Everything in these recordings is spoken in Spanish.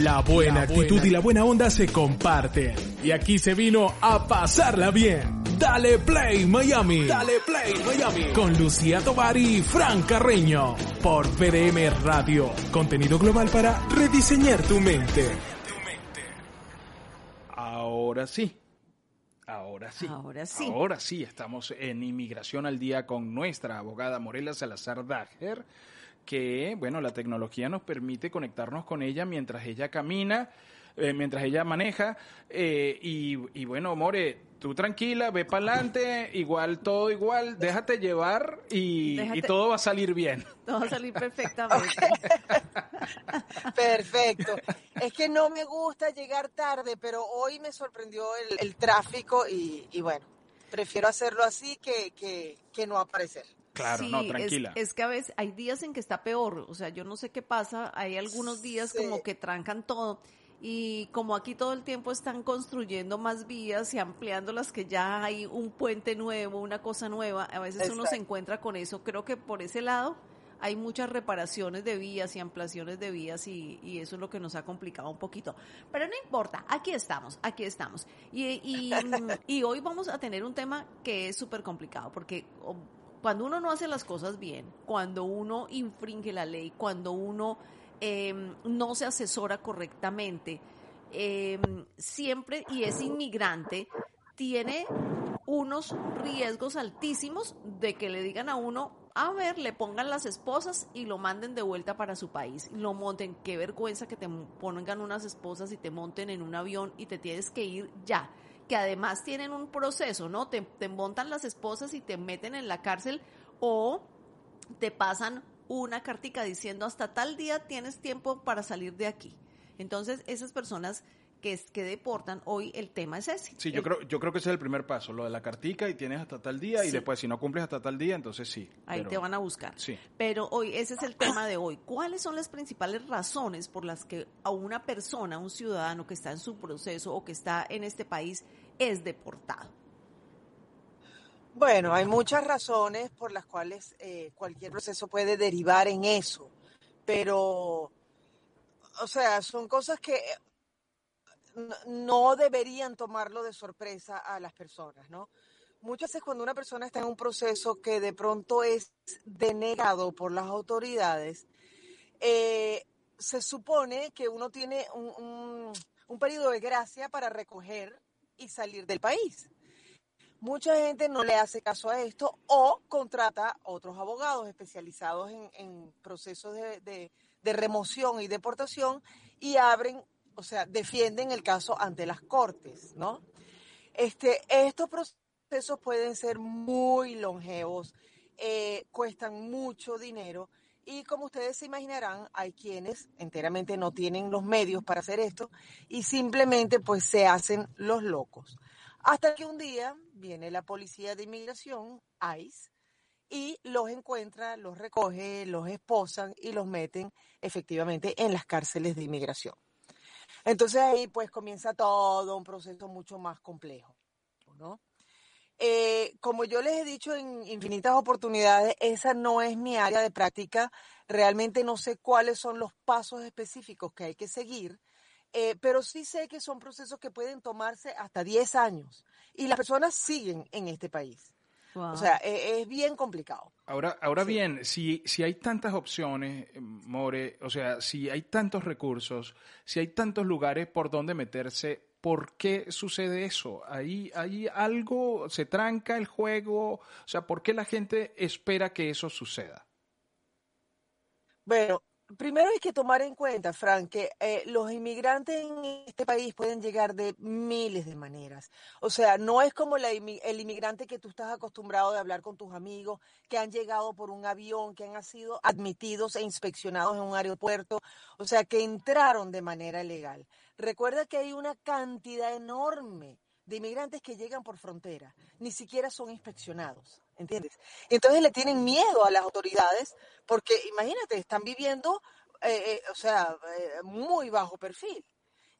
La buena actitud y la buena onda se comparten. Y aquí se vino a pasarla bien. Dale Play Miami. Dale Play Miami. Con Lucía Tovar y Fran Carreño. Por PDM Radio. Contenido global para rediseñar tu mente. Ahora sí. Ahora sí. Ahora sí. Ahora sí, estamos en Inmigración al Día con nuestra abogada Morela Salazar Dager, que, bueno, la tecnología nos permite conectarnos con ella mientras ella camina, eh, mientras ella maneja. eh, y, y bueno, More, tú tranquila, ve para adelante, igual, todo igual, déjate llevar y, Déjate- y todo va a salir bien. Todo va a salir perfectamente. Perfecto. Es que no me gusta llegar tarde, pero hoy me sorprendió el, el tráfico y, y bueno, prefiero hacerlo así que, que, que no aparecer. Claro, Sí, no, es- tranquila. Es, que a veces hay días en que está peor, o sea, yo no sé qué pasa, hay algunos días Sí. como que trancan todo y como aquí todo el tiempo están construyendo más vías y ampliando las que ya hay un puente nuevo, una cosa nueva, a veces uno se encuentra con eso, creo que por ese lado hay muchas reparaciones de vías y ampliaciones de vías y, y eso es lo que nos ha complicado un poquito. Pero no importa, aquí estamos, aquí estamos. Y, y, y hoy vamos a tener un tema que es súper complicado porque o, cuando uno no hace las cosas bien, cuando uno infringe la ley, cuando uno eh, no se asesora correctamente, eh, siempre, y es inmigrante, tiene unos riesgos altísimos de que le digan a uno, a ver, le pongan las esposas y lo manden de vuelta para su país, lo monten, qué vergüenza que te pongan unas esposas y te monten en un avión y te tienes que ir ya, que además tienen un proceso, ¿no? Te, montan las esposas y te meten en la cárcel o te pasan una cartica diciendo hasta tal día tienes tiempo para salir de aquí. Entonces, esas personas que, es- que deportan, hoy el tema es ese. Sí, yo creo, yo creo que ese es el primer paso, lo de la cartica y tienes hasta tal día y después si no cumples hasta tal día, entonces sí. Ahí pero- te van a buscar. Sí. Pero hoy, ese es el tema de hoy. ¿Cuáles son las principales razones por las que a una persona, un ciudadano que está en su proceso o que está en este país es deportado? Bueno, hay muchas razones por las cuales eh, cualquier proceso puede derivar en eso, pero, o sea, son cosas que no- deberían tomarlo de sorpresa a las personas, ¿no? Muchas veces cuando una persona está en un proceso que de pronto es denegado por las autoridades, eh, se supone que uno tiene un, un, periodo de gracia para recoger y salir del país. Mucha gente no le hace caso a esto o contrata otros abogados especializados en, procesos de, de- de remoción y deportación y abren, o sea, defienden el caso ante las cortes, ¿no? Este, estos procesos pueden ser muy longevos, eh, cuestan mucho dinero y como ustedes se imaginarán, hay quienes enteramente no tienen los medios para hacer esto y simplemente pues se hacen los locos. Hasta que un día viene la policía de inmigración, ICE, y los encuentra, los recoge, los esposan y los meten efectivamente en las cárceles de inmigración. Entonces ahí pues comienza todo un proceso mucho más complejo, ¿no? Eh, como yo les he dicho en infinitas oportunidades, esa no es mi área de práctica. Realmente no sé cuáles son los pasos específicos que hay que seguir, eh, pero sí sé que son procesos que pueden tomarse hasta 10 años y las personas siguen en este país. Wow. O sea, e- es bien complicado. Ahora, ahora Sí. bien, si, si hay tantas opciones, eh, More, o sea, si hay tantos recursos, si hay tantos lugares por donde meterse, ¿por qué sucede eso? ¿Hay, hay algo, se tranca el juego? O sea, ¿por qué la gente espera que eso suceda? Bueno, primero hay que tomar en cuenta, Frank, que eh, los inmigrantes en este país pueden llegar de miles de maneras. O sea, no es como la el inmigrante que tú estás acostumbrado de hablar con tus amigos, que han llegado por un avión, que han sido admitidos e inspeccionados en un aeropuerto, o sea, que entraron de manera legal. Recuerda que hay una cantidad enorme de inmigrantes que llegan por frontera, ni siquiera son inspeccionados, ¿entiendes? Entonces le tienen miedo a las autoridades porque imagínate, están viviendo, eh, eh, o sea, eh, muy bajo perfil.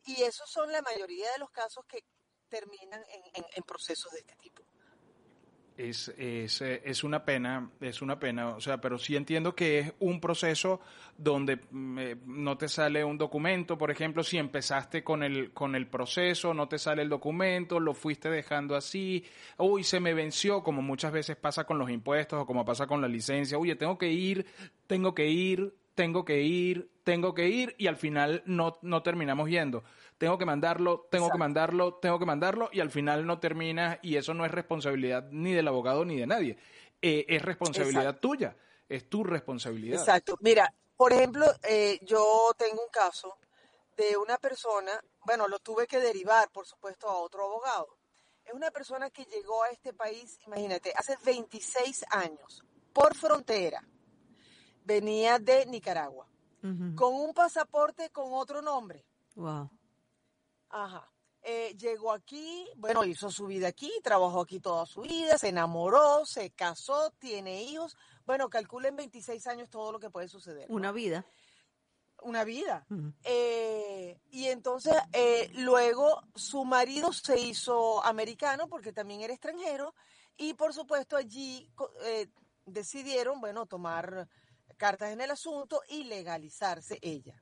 Y esos son la mayoría de los casos que terminan en, procesos de este tipo. Es, es, eh, es, una pena, es una pena, o sea, pero sí entiendo que es un proceso donde mm, eh, no te sale un documento, por ejemplo, si empezaste con el, con el proceso, no te sale el documento, lo fuiste dejando así, uy, se me venció, como muchas veces pasa con los impuestos o como pasa con la licencia, oye, tengo que ir, tengo que ir, tengo que ir, tengo que ir, y al final no, no terminamos yendo tengo que mandarlo, tengo que mandarlo, tengo que mandarlo y al final no termina y eso no es responsabilidad ni del abogado ni de nadie. Eh, es responsabilidad tuya, es tu responsabilidad. Exacto. Mira, por ejemplo, eh, yo tengo un caso de una persona, bueno, lo tuve que derivar, por supuesto, a otro abogado. Es una persona que llegó a este país, imagínate, hace 26 años, por frontera. Venía de Nicaragua, con un pasaporte con otro nombre. Wow. Ajá. Eh, llegó aquí, bueno, hizo su vida aquí, trabajó aquí toda su vida, se enamoró, se casó, tiene hijos. Bueno, calculen 26 años todo lo que puede suceder. Una vida. Una vida. Eh, y entonces, eh, luego su marido se hizo americano porque también era extranjero y por supuesto allí decidieron, bueno, tomar cartas en el asunto y legalizarse ella.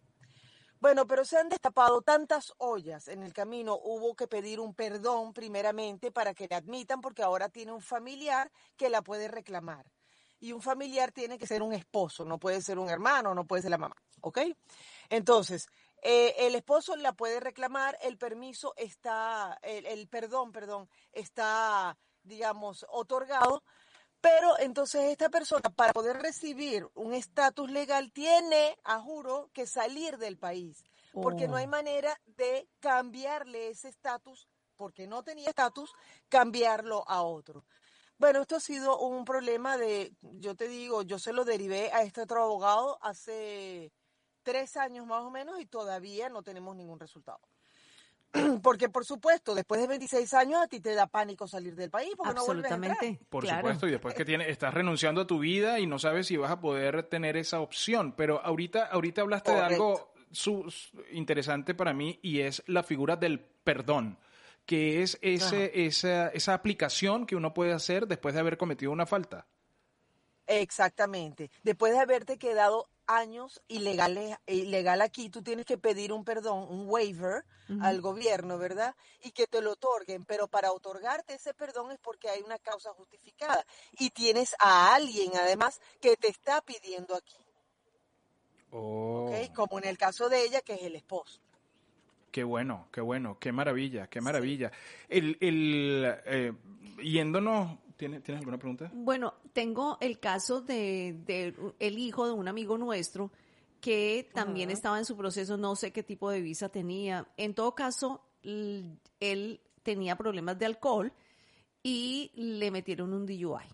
Bueno, pero se han destapado tantas ollas en el camino, hubo que pedir un perdón primeramente para que la admitan porque ahora tiene un familiar que la puede reclamar. Y un familiar tiene que ser un esposo, no puede ser un hermano, no puede ser la mamá, ¿ok? Entonces, eh, el esposo la puede reclamar, el permiso está, el, el perdón, perdón, está, digamos, otorgado, pero entonces esta persona, para poder recibir un estatus legal, tiene, a juro, que salir del país, porque no hay oh. manera de cambiarle ese estatus, porque no tenía estatus, cambiarlo a otro. Bueno, esto ha sido un problema de, yo te digo, yo se lo derivé a este otro abogado hace tres años más o menos y todavía no tenemos ningún resultado. Porque, por supuesto, después de 26 años a ti te da pánico salir del país porque no vuelves a entrar. Por supuesto, y después que tienes, estás renunciando a tu vida y no sabes si vas a poder tener esa opción. Pero ahorita, ahorita hablaste de algo interesante para mí y es la figura del perdón que es ese, esa, esa aplicación que uno puede hacer después de haber cometido una falta. Exactamente. Después de haberte quedado años ilegales, ilegal aquí, tú tienes que pedir un perdón, un waiver al gobierno, ¿verdad? Y que te lo otorguen, pero para otorgarte ese perdón es porque hay una causa justificada y tienes a alguien además que te está pidiendo aquí. Oh. Como en el caso de ella, que es el esposo. Qué bueno, qué bueno, qué maravilla, qué maravilla. El, el eh, yéndonos ¿Tienes, alguna pregunta? Bueno, tengo el caso de, el hijo de un amigo nuestro que también estaba en su proceso, no sé qué tipo de visa tenía. En todo caso, él tenía problemas de alcohol y le metieron un DUI.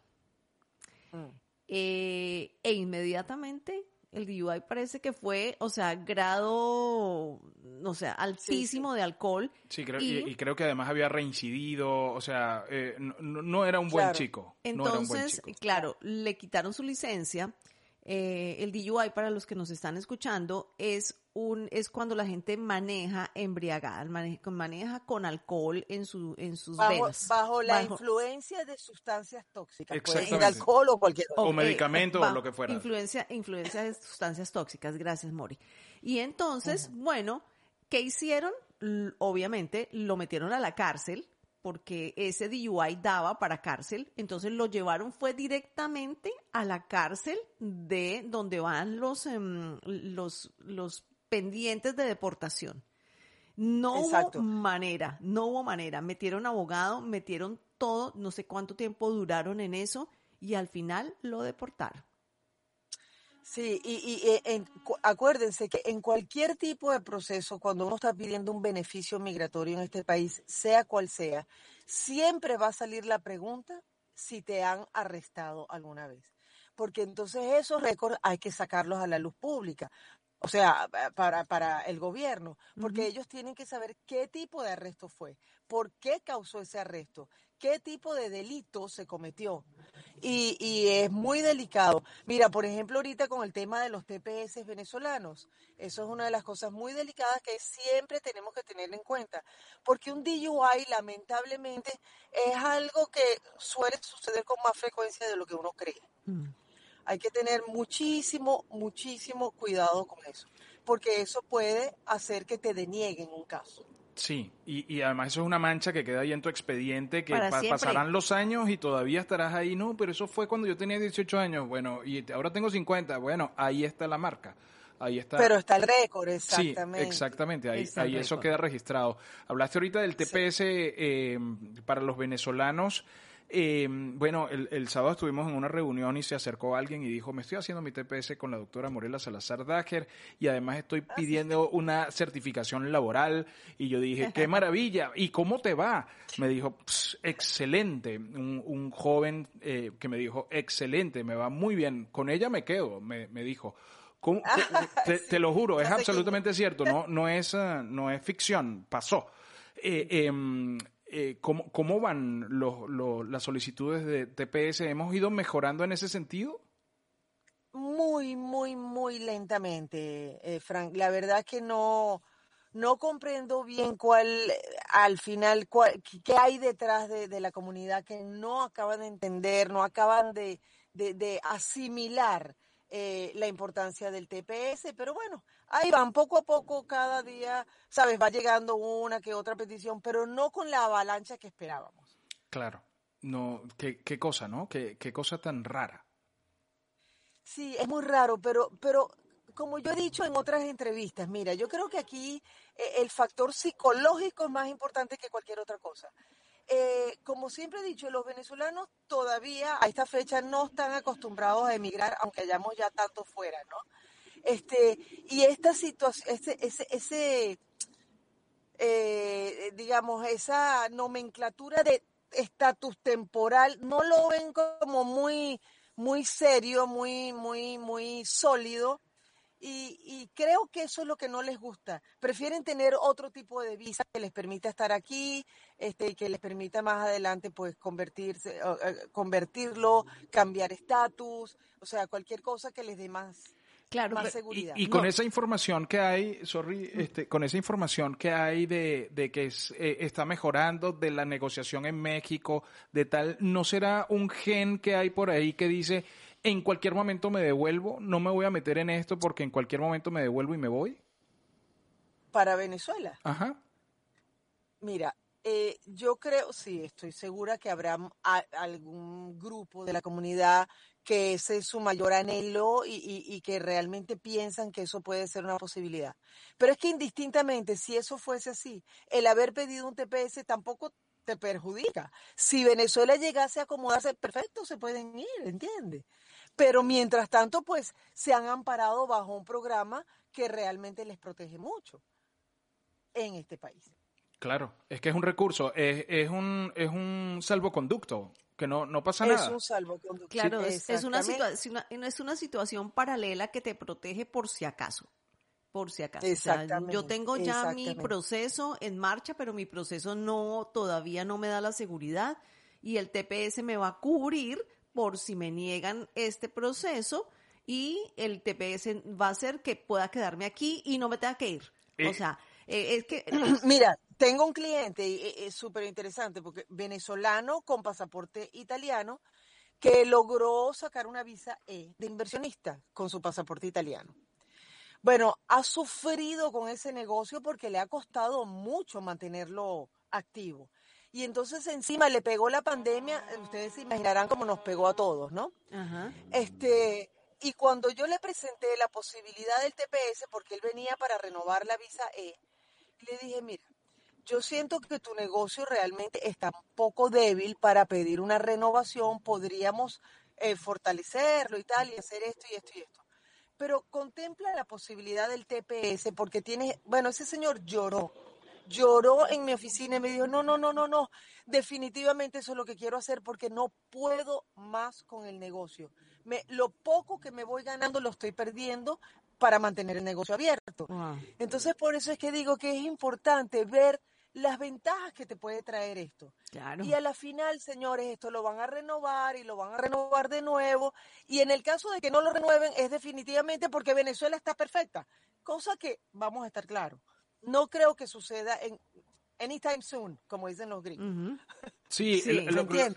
Mm. Eh, e inmediatamente el DUI parece que fue, o sea, grado, o sea, altísimo de alcohol. Sí, creo, y, creo que además había reincidido, o sea, eh, no, era un buen chico. Entonces, claro, le quitaron su licencia eh, el DUI, para los que nos están escuchando, es un es cuando la gente maneja embriagada, maneja, con alcohol en su en sus bajo, venas. Bajo la influencia de sustancias tóxicas, puede ser alcohol o cualquier o medicamento o lo que fuera. Influencia influencia de sustancias tóxicas, gracias Mori. Y entonces, bueno, ¿qué hicieron? Obviamente lo metieron a la cárcel porque ese DUI daba para cárcel, entonces lo llevaron fue directamente a la cárcel de donde van los, em, los, los pendientes de deportación. No hubo manera, no hubo manera. Metieron abogado, metieron todo, no sé cuánto tiempo duraron en eso y al final lo deportaron. Sí, y, y, eh, acuérdense que en cualquier tipo de proceso, cuando uno está pidiendo un beneficio migratorio en este país, sea cual sea, siempre va a salir la pregunta si te han arrestado alguna vez. Porque entonces esos récords hay que sacarlos a la luz pública. O sea, para, para el gobierno, porque ellos tienen que saber qué tipo de arresto fue, por qué causó ese arresto, qué tipo de delito se cometió. Y, y, es muy delicado. Mira, por ejemplo, ahorita con el tema de los TPS venezolanos, eso es una de las cosas muy delicadas que siempre tenemos que tener en cuenta, porque un DUI lamentablemente es algo que suele suceder con más frecuencia de lo que uno cree. Mm. Hay que tener muchísimo, muchísimo cuidado con eso, porque eso puede hacer que te denieguen un caso. Sí, y, y, además eso es una mancha que queda ahí en tu expediente, que pasarán los años y todavía estarás ahí. No, pero eso fue cuando yo tenía 18 años, bueno, y ahora tengo 50, bueno, ahí está la marca. Ahí está. Pero está el récord, exactamente. Sí, exactamente, ahí, ahí eso queda registrado. Hablaste ahorita del TPS eh, para los venezolanos. Eh, bueno, el, sábado estuvimos en una reunión y se acercó alguien y dijo, me estoy haciendo mi TPS con la doctora Morela Salazar Dager y además estoy ah, pidiendo una certificación laboral. Y yo dije, qué maravilla. ¿Y cómo te va? Me dijo, excelente. Un, joven eh, que me dijo, excelente, me va muy bien. Con ella me quedo, me, dijo. te, lo juro, es absolutamente cierto, no, no, es, ah, no es ficción, pasó. Eh, em, eh, ¿cómo, ¿cómo, van los, las solicitudes de TPS? ¿Hemos ido mejorando en ese sentido? Muy, muy, muy lentamente, eh, Frank. La verdad que no, no comprendo bien cuál, al final, cuál, qué hay detrás de, la comunidad que no acaban de entender, no acaban de, de asimilar eh, la importancia del TPS, pero bueno, ahí van poco a poco, cada día, sabes, va llegando una que otra petición, pero no con la avalancha que esperábamos. Claro, no, qué, qué cosa, ¿no? Qué, qué cosa tan rara. Sí, es muy raro, pero, pero como yo he dicho en otras entrevistas, mira, yo creo que aquí eh, el factor psicológico es más importante que cualquier otra cosa. Eh, como siempre he dicho, los venezolanos todavía a esta fecha no están acostumbrados a emigrar, aunque hayamos ya tanto fuera, ¿no? Este, y esta situación, ese, ese, ese eh, digamos, esa nomenclatura de estatus temporal, no lo ven como muy, muy serio, muy, muy, muy sólido, y, creo que eso es lo que no les gusta. Prefieren tener otro tipo de visa que les permita estar aquí, este, y que les permita más adelante, pues, convertirse, eh, convertirlo, cambiar estatus, o sea, cualquier cosa que les dé más, Claro, seguridad. Y, con esa información que hay, sorry, este, con esa información que hay de, de que eh, está mejorando, de la negociación en México, de tal, ¿no será un gen que hay por ahí que dice, en cualquier momento me devuelvo, no me voy a meter en esto porque en cualquier momento me devuelvo y me voy? Para Venezuela. Ajá. Mira, eh, yo creo, sí, estoy segura que habrá algún grupo de la comunidad que ese es su mayor anhelo y, y, que realmente piensan que eso puede ser una posibilidad. Pero es que indistintamente, si eso fuese así, el haber pedido un TPS tampoco te perjudica. Si Venezuela llegase a acomodarse, perfecto, se pueden ir, ¿entiendes? Pero mientras tanto, pues se han amparado bajo un programa que realmente les protege mucho en este país. Claro, es que es un recurso, es, es un, es un salvoconducto, que no, no pasa nada. Es un salvoconducto. Claro, es, una situación, es una situación paralela que te protege por si acaso. Por si acaso. yo tengo ya mi proceso en marcha, pero mi proceso no, todavía no me da la seguridad y el TPS me va a cubrir por si me niegan este proceso y el TPS va a hacer que pueda quedarme aquí y no me tenga que ir. o sea, eh, es que... Mira, tengo un cliente y es súper interesante porque venezolano con pasaporte italiano que logró sacar una visa E de inversionista con su pasaporte italiano. Bueno, ha sufrido con ese negocio porque le ha costado mucho mantenerlo activo. Y entonces encima le pegó la pandemia, ustedes se imaginarán cómo nos pegó a todos, ¿no? Este, y cuando yo le presenté la posibilidad del TPS, porque él venía para renovar la visa E, le dije, mira, yo siento que tu negocio realmente está un poco débil para pedir una renovación, podríamos eh, fortalecerlo y tal, y hacer esto y esto y esto. Pero contempla la posibilidad del TPS, porque tiene, bueno, ese señor lloró lloró en mi oficina y me dijo, no, no, no, no, no, definitivamente eso es lo que quiero hacer porque no puedo más con el negocio. Me, lo poco que me voy ganando lo estoy perdiendo para mantener el negocio abierto. Entonces, por eso es que digo que es importante ver las ventajas que te puede traer esto. Claro. Y a la final, señores, esto lo van a renovar y lo van a renovar de nuevo. Y en el caso de que no lo renueven, es definitivamente porque Venezuela está perfecta. Cosa que, vamos a estar claros, no creo que suceda en anytime soon, como dicen los gringos. Sí, Sí,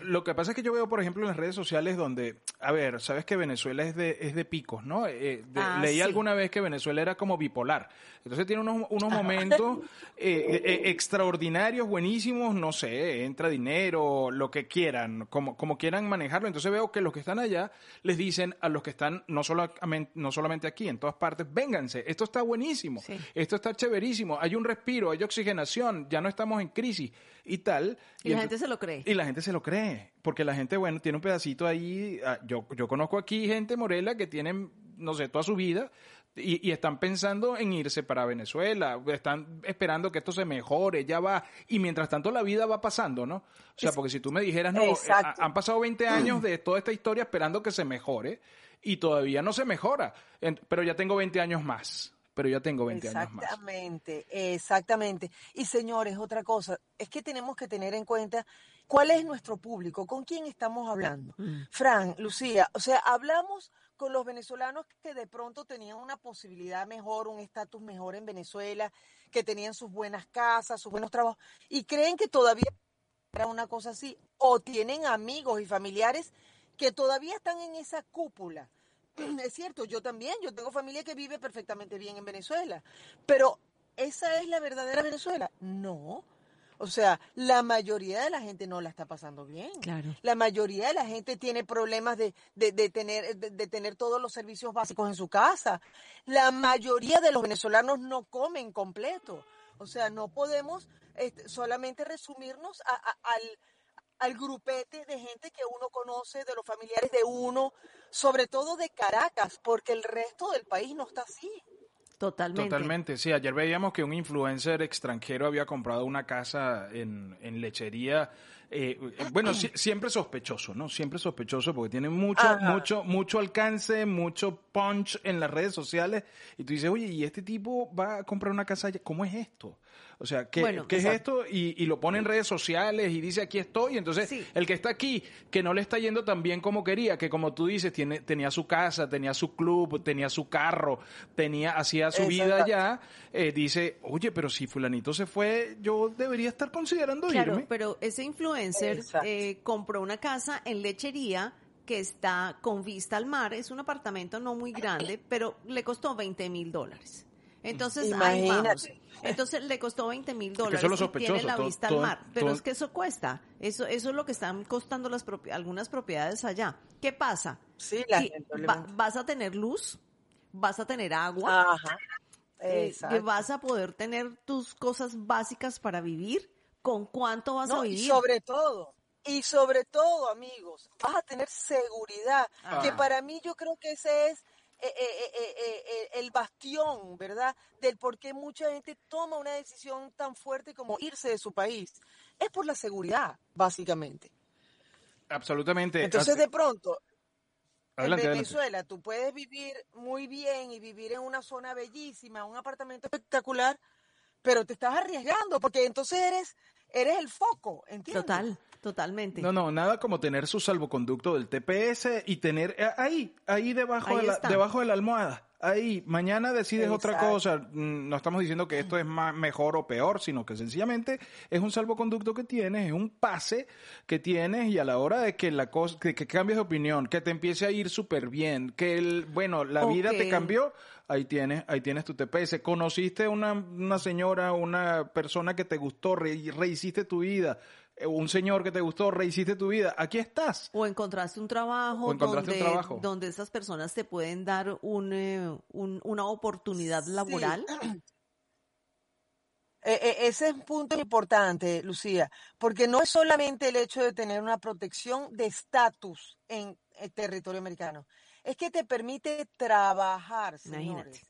lo- que pasa es que yo veo, por ejemplo, en las redes sociales donde, a ver, sabes que Venezuela es de, es de picos, ¿no? Eh, de- Ah, leí sí. alguna vez que Venezuela era como bipolar. Entonces tiene unos, unos momentos eh, eh, extraordinarios, buenísimos, no sé, entra dinero, lo que quieran, como, como quieran manejarlo. Entonces veo que los que están allá les dicen a los que están no solamente, no solamente aquí, en todas partes, vénganse, esto está buenísimo, Sí. esto está chéverísimo, hay un respiro, hay oxigenación, ya no estamos en crisis y tal. Y la gente se lo cree. y la gente se lo cree, porque la gente, bueno, tiene un pedacito ahí. ah, Yo, yo conozco aquí gente, Morela, que tienen, no sé, toda su vida y, y están pensando en irse para Venezuela, están esperando que esto se mejore, ya va. Y mientras tanto la vida va pasando, ¿no? O sea, porque si tú me dijeras, no, eh, han pasado 20 años de toda esta historia esperando que se mejore y todavía no se mejora, pero ya tengo 20 años más. Pero ya tengo 20 años más. Exactamente, exactamente. Y señores, otra cosa, es que tenemos que tener en cuenta cuál es nuestro público, con quién estamos hablando. Mm. Fran, Lucía, o sea, hablamos con los venezolanos que de pronto tenían una posibilidad mejor, un estatus mejor en Venezuela, que tenían sus buenas casas, sus buenos trabajos, y creen que todavía era una cosa así, o tienen amigos y familiares que todavía están en esa cúpula. Es cierto, yo también, yo tengo familia que vive perfectamente bien en Venezuela, pero ¿esa es la verdadera Venezuela? No. O sea, la mayoría de la gente no la está pasando bien. Claro. La mayoría de la gente tiene problemas de, de- de tener, de, de tener todos los servicios básicos en su casa. La mayoría de los venezolanos no comen completo. O sea, no podemos este, solamente resumirnos a- a- al, al grupete de gente que uno conoce, de los familiares de uno, sobre todo de Caracas, porque el resto del país no está así. Totalmente. Totalmente, sí. Ayer veíamos que un influencer extranjero había comprado una casa en, en lechería. eh, eh, bueno, si- siempre sospechoso, ¿no? Siempre sospechoso porque tiene mucho, Ajá. mucho, mucho alcance, mucho punch en las redes sociales. Y tú dices, oye, ¿y este tipo va a comprar una casa allá? ¿Cómo es esto? O sea, ¿qué, Bueno, ¿qué es esto? Y, y lo pone en redes sociales y dice, aquí estoy. Entonces, Sí. el que está aquí, que no le está yendo tan bien como quería, que como tú dices, tiene, tenía su casa, tenía su club, tenía su carro, tenía, hacía su vida allá, eh, dice, oye, pero si fulanito se fue, yo debería estar considerando Claro, irme. pero ese influencer eh, compró una casa en lechería que está con vista al mar. Es un apartamento no muy grande, pero le costó 20 mil dólares. Entonces, ahí vamos. Imagínate. Entonces le costó 20 mil dólares es lo y tiene la vista todo- al mar. Pero todo- es que eso cuesta. Eso, eso es lo que están costando las propi- algunas propiedades allá. ¿Qué pasa? Sí, la Sí, gente va- vas a tener luz, vas a tener agua, Ajá. eh, Exacto. vas a poder tener tus cosas básicas para vivir. ¿Con cuánto vas a No, y vivir? sobre todo, y sobre todo, amigos, vas a tener seguridad, Ah. que para mí yo creo que ese es eh, eh, eh, eh, eh, el bastión, ¿verdad? Del por qué mucha gente toma una decisión tan fuerte como irse de su país. Es por la seguridad, básicamente. Absolutamente. Entonces, de pronto, adelante, en adelante. Venezuela tú puedes vivir muy bien y vivir en una zona bellísima, un apartamento espectacular, pero te estás arriesgando porque entonces eres eres el foco, ¿entiendes? Total, totalmente. No, no, nada como tener su salvoconducto del TPS y tener eh, ahí, ahí debajo, Ahí de la, debajo de la almohada. Ahí, mañana decides otra cosa. Mm, No estamos diciendo que esto es más, mejor o peor, sino que sencillamente es un salvoconducto que tienes, es un pase que tienes y a la hora de que la cosa, que, que cambies de opinión, que te empiece a ir súper bien, que el, bueno, la vida te cambió, ahí tienes, ahí tienes tu TPS. Conociste una, una señora, una persona que te gustó, re- rehiciste tu vida, eh, un señor que te gustó, rehiciste tu vida, aquí estás. O encontraste un trabajo, O encontraste un donde, trabajo. donde esas personas te pueden dar un, eh, un- una oportunidad laboral. Eh, eh, ese es un punto importante, Lucía, porque no es solamente el hecho de tener una protección de estatus en el territorio americano, es que te permite trabajar, señores,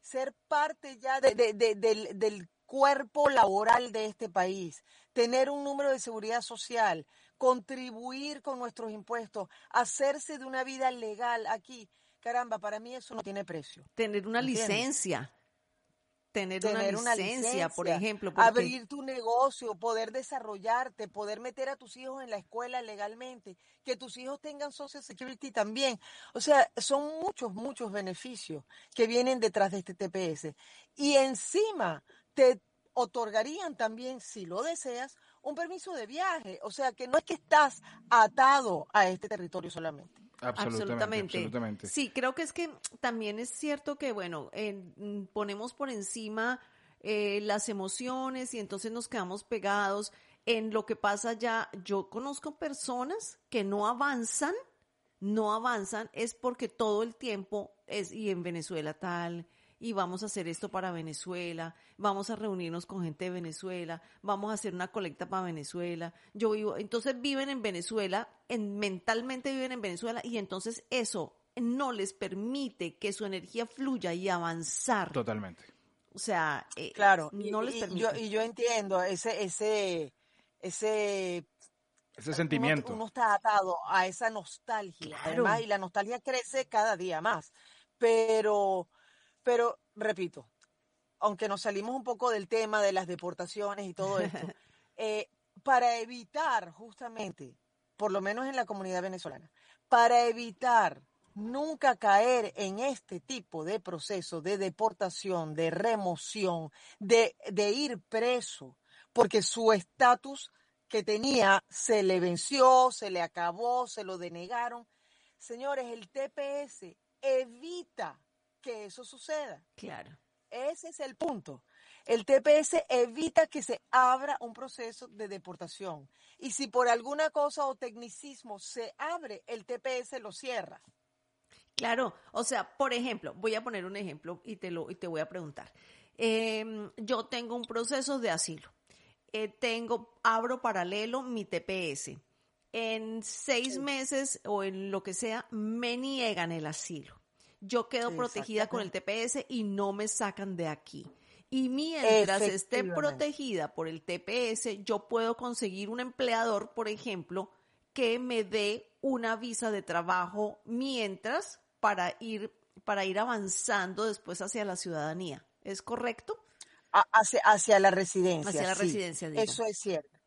ser parte ya de- de- de- del, del cuerpo laboral de este país, tener un número de seguridad social, contribuir con nuestros impuestos, hacerse de una vida legal aquí. Caramba, para mí eso no tiene precio. Tener una ¿Entiendes? licencia. Tener, tener una, una licencia, por ejemplo. porque- abrir tu negocio, poder desarrollarte, poder meter a tus hijos en la escuela legalmente, que tus hijos tengan Social Security también. O sea, son muchos, muchos beneficios que vienen detrás de este TPS. Y encima te otorgarían también, si lo deseas, un permiso de viaje. O sea, que no es que estás atado a este territorio solamente. Absolutamente, absolutamente. Sí, creo que es que también es cierto que, bueno, en- mm, ponemos por encima eh, las emociones y entonces nos quedamos pegados en lo que pasa ya. Yo conozco personas que no avanzan, no avanzan, es porque todo el tiempo es, y en Venezuela tal, y vamos a hacer esto para Venezuela, vamos a reunirnos con gente de Venezuela, vamos a hacer una colecta para Venezuela. Yo vivo, entonces viven en Venezuela, en, mentalmente viven en Venezuela y entonces eso no les permite que su energía fluya y avanzar. Totalmente. O sea, eh, Claro, y, no les y permite. yo, y yo entiendo ese, ese, ese Ese uno, sentimiento. uno está atado a esa nostalgia, Claro. además, y la nostalgia crece cada día más. Pero, pero, repito, aunque nos salimos un poco del tema de las deportaciones y todo esto, eh, para evitar justamente, por lo menos en la comunidad venezolana, para evitar nunca caer en este tipo de proceso de deportación, de remoción, de, de ir preso, porque su estatus que tenía se le venció, se le acabó, se lo denegaron. Señores, el TPS evita que eso suceda. Claro. Ese es el punto. El TPS evita que se abra un proceso de deportación. Y si por alguna cosa o tecnicismo se abre, el TPS lo cierra. Claro, o sea, por ejemplo, voy a poner un ejemplo y te lo y te voy a preguntar. Em, yo tengo un proceso de asilo. Eh, tengo, abro paralelo mi TPS. En seis meses o en lo que sea, me niegan el asilo. Yo quedo protegida con el TPS y no me sacan de aquí. Y mientras esté protegida por el TPS, yo puedo conseguir un empleador, por ejemplo, que me dé una visa de trabajo mientras para ir para ir avanzando después hacia la ciudadanía. ¿Es correcto? Hacia, hacia la residencia. Hacia la sí, residencia, digo. Eso es cierto.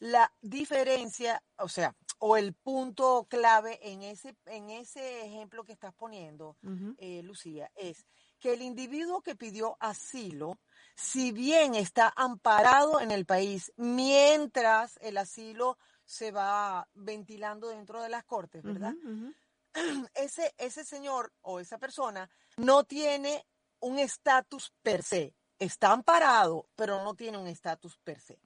La diferencia, o sea, o el punto clave en ese, en ese ejemplo que estás poniendo, eh, Lucía, es que el individuo que pidió asilo, si bien está amparado en el país mientras el asilo se va ventilando dentro de las cortes, ¿verdad? Ese, ese señor o esa persona no tiene un estatus per se. Está amparado, pero no tiene un estatus per se.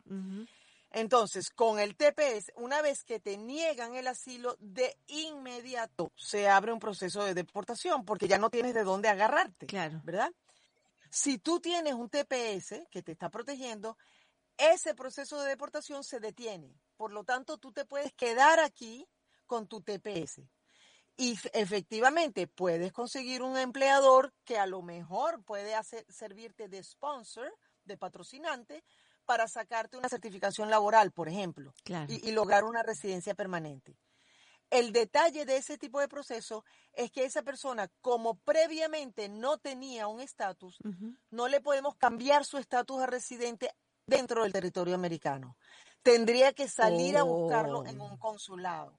Entonces, con el TPS, una vez que te niegan el asilo, de inmediato se abre un proceso de deportación porque ya no tienes de dónde agarrarte. Claro. ¿Verdad? Si tú tienes un TPS que te está protegiendo, ese proceso de deportación se detiene. Por lo tanto, tú te puedes quedar aquí con tu TPS. Y efectivamente puedes conseguir un empleador que a lo mejor puede hacer, servirte de sponsor, de patrocinante, para sacarte una certificación laboral, por ejemplo, Claro. y, y lograr una residencia permanente. El detalle de ese tipo de proceso es que esa persona, como previamente no tenía un estatus, no le podemos cambiar su estatus a residente dentro del territorio americano. Tendría que salir a buscarlo en Oh. un consulado.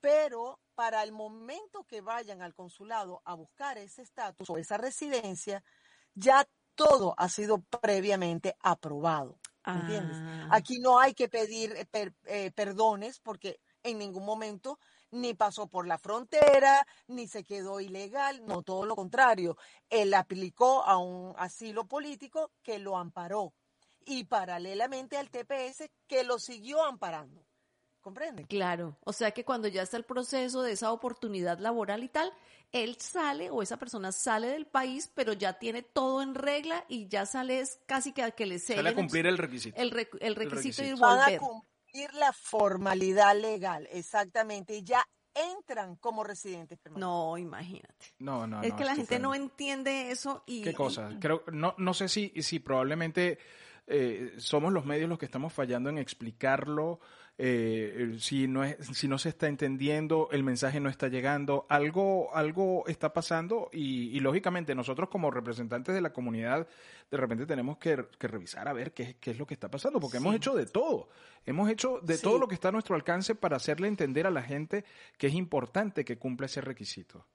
Pero para el momento que vayan al consulado a buscar ese estatus o esa residencia, ya todo ha sido previamente aprobado. ¿Entiendes? Ah. Aquí no hay que pedir eh, per- eh, perdones porque en ningún momento ni pasó por la frontera, ni se quedó ilegal, no, todo lo contrario. Él aplicó a un asilo político que lo amparó y paralelamente al TPS que lo siguió amparando. ¿Comprenden? Claro, o sea que cuando ya está el proceso de esa oportunidad laboral y tal, él sale o esa persona sale del país, pero ya tiene todo en regla y ya sale es casi que a que le Sale a cumplir el requisito. el, requ- el requisito y requisito. Van a volver. cumplir la formalidad legal, exactamente, y ya entran como residentes permanentes. No, imagínate. No, no, es no, que la gente no entiende eso y... ¿Qué cosa? Creo, no, no sé si, si probablemente eh, somos los medios los que estamos fallando en explicarlo eh, si no es, si no se está entendiendo, el mensaje no está llegando, algo, algo está pasando y, lógicamente nosotros como representantes de la comunidad de repente tenemos que, revisar a ver qué, qué, es lo que está pasando, porque hemos hecho de todo, hemos hecho de todo lo que está a nuestro alcance para hacerle entender a la gente que es importante que cumpla ese requisito.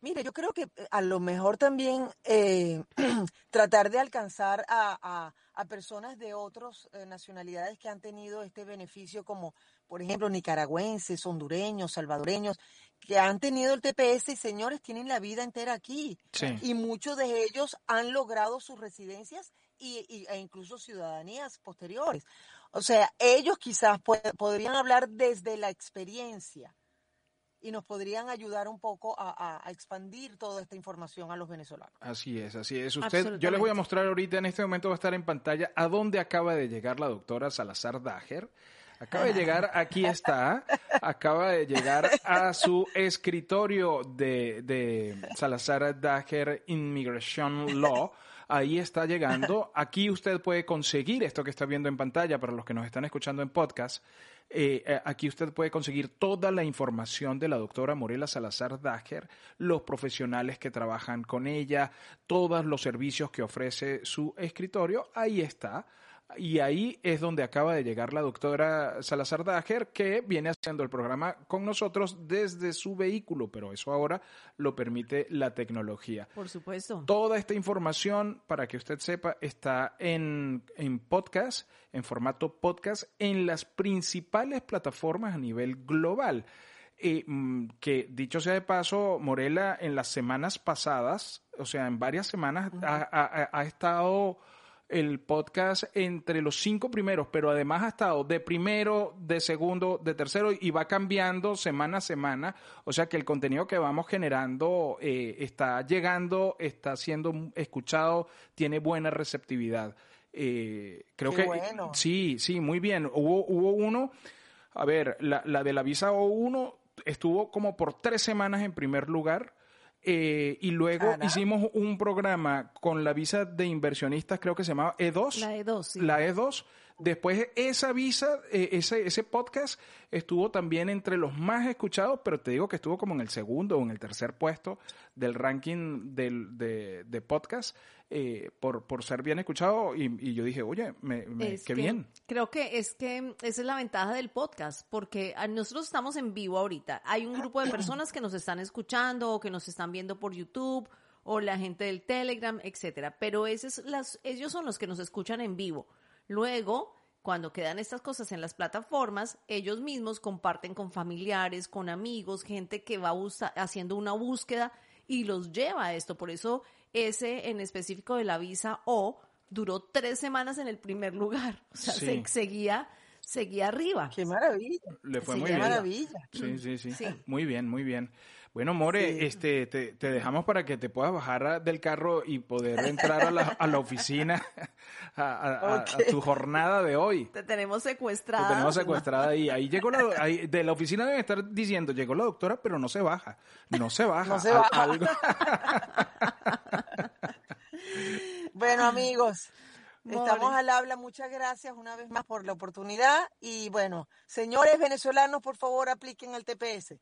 Mire, yo creo que eh, a lo mejor también eh, tratar de alcanzar a, personas de otras eh, nacionalidades que han tenido este beneficio, como por ejemplo nicaragüenses, hondureños, salvadoreños, que han tenido el TPS y señores tienen la vida entera aquí. Y muchos de ellos han logrado sus residencias y, e incluso ciudadanías posteriores. O sea, ellos quizás podrían hablar desde la experiencia y nos podrían ayudar un poco a, expandir toda esta información a los venezolanos. Así es, así es. Usted, yo les voy a mostrar ahorita, en este momento va a estar en pantalla, a dónde acaba de llegar la doctora Salazar Dager. Acaba de llegar, aquí está, acaba de llegar a su escritorio de, de Salazar Dager Immigration Law. Ahí está llegando. Aquí usted puede conseguir esto que está viendo en pantalla para los que nos están escuchando en podcast. Eh, eh, aquí usted puede conseguir toda la información de la doctora Morela Salazar Dager, los profesionales que trabajan con ella, todos los servicios que ofrece su escritorio. Ahí está. Y ahí es donde acaba de llegar la doctora Salazar Dager, que viene haciendo el programa con nosotros desde su vehículo, pero eso ahora lo permite la tecnología. Por supuesto. Toda esta información, para que usted sepa, está en, en podcast, en formato podcast, en las principales plataformas a nivel global. Eh, que dicho sea de paso, Morela en las semanas pasadas, o sea, en varias semanas, ha estado el podcast entre los cinco primeros, pero además ha estado de primero, de segundo, de tercero y va cambiando semana a semana. O sea que el contenido que vamos generando eh, está llegando, está siendo escuchado, tiene buena receptividad. Eh, creo que sí, sí, muy bien. Hubo, hubo uno, a ver, la, la de la visa O1 estuvo como por tres semanas en primer lugar eh, y luego hicimos un programa con la visa de inversionistas, creo que se llamaba E2. La E2, sí. La E2. Después esa visa, eh, ese, ese podcast estuvo también entre los más escuchados, pero te digo que estuvo como en el segundo o en el tercer puesto del ranking del, de, de podcast eh, por, por ser bien escuchado y, yo dije, oye, me, qué bien. Creo que es que esa es la ventaja del podcast, porque nosotros estamos en vivo ahorita. Hay un grupo de personas que nos están escuchando o que nos están viendo por YouTube o la gente del Telegram, etcétera. Pero es las, ellos son los que nos escuchan en vivo. Luego, cuando quedan estas cosas en las plataformas, ellos mismos comparten con familiares, con amigos, gente que va haciendo una búsqueda y los lleva a esto. Por eso ese en específico de la visa O duró tres semanas en el primer lugar. O sea, seguía seguía arriba. Qué maravilla. Le fue muy bien. maravilla. Sí, sí, sí, Muy bien, muy bien. Bueno, More, este, te, dejamos para que te puedas bajar del carro y poder entrar a la, a la oficina a, tu jornada de hoy. Te tenemos secuestrada. Te tenemos secuestrada y ahí llegó la, ahí, de la oficina deben estar diciendo, llegó la doctora, pero no se baja. No se baja. No se baja. bueno, amigos. Estamos al habla, muchas gracias una vez más por la oportunidad y bueno, señores venezolanos, por favor apliquen el TPS.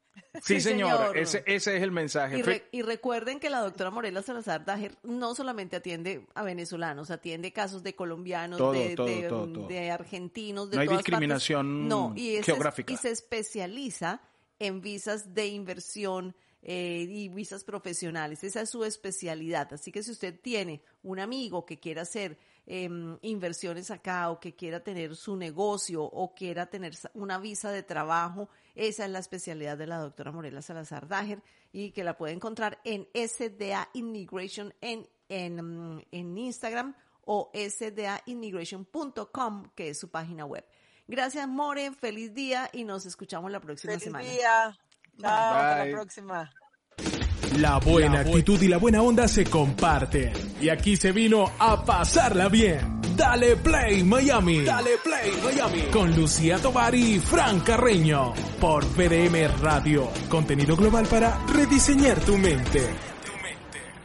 Sí, señor, Ese, ese, es el mensaje. Y, recuerden que la doctora Morela Salazar Dajer no solamente atiende a venezolanos, atiende casos de colombianos, de, argentinos, de no hay discriminación geográfica. y se especializa en visas de inversión, eh, y visas profesionales. Esa es su especialidad. Así que si usted tiene un amigo que quiera hacer Em, inversiones acá o que quiera tener su negocio o quiera tener una visa de trabajo, esa es la especialidad de la doctora Morela Salazar Dager y que la puede encontrar en SDA Immigration en, en, en Instagram o sdaimmigration.com, que es su página web. Gracias, More. Feliz día y nos escuchamos la próxima feliz semana. Día. hasta la próxima. La buena actitud y la buena onda se comparten. Y aquí se vino a pasarla bien. Dale Play Miami. Dale Play Miami. Con Lucía Tovar y Fran Carreño. Por PDM Radio. Contenido global para rediseñar tu mente.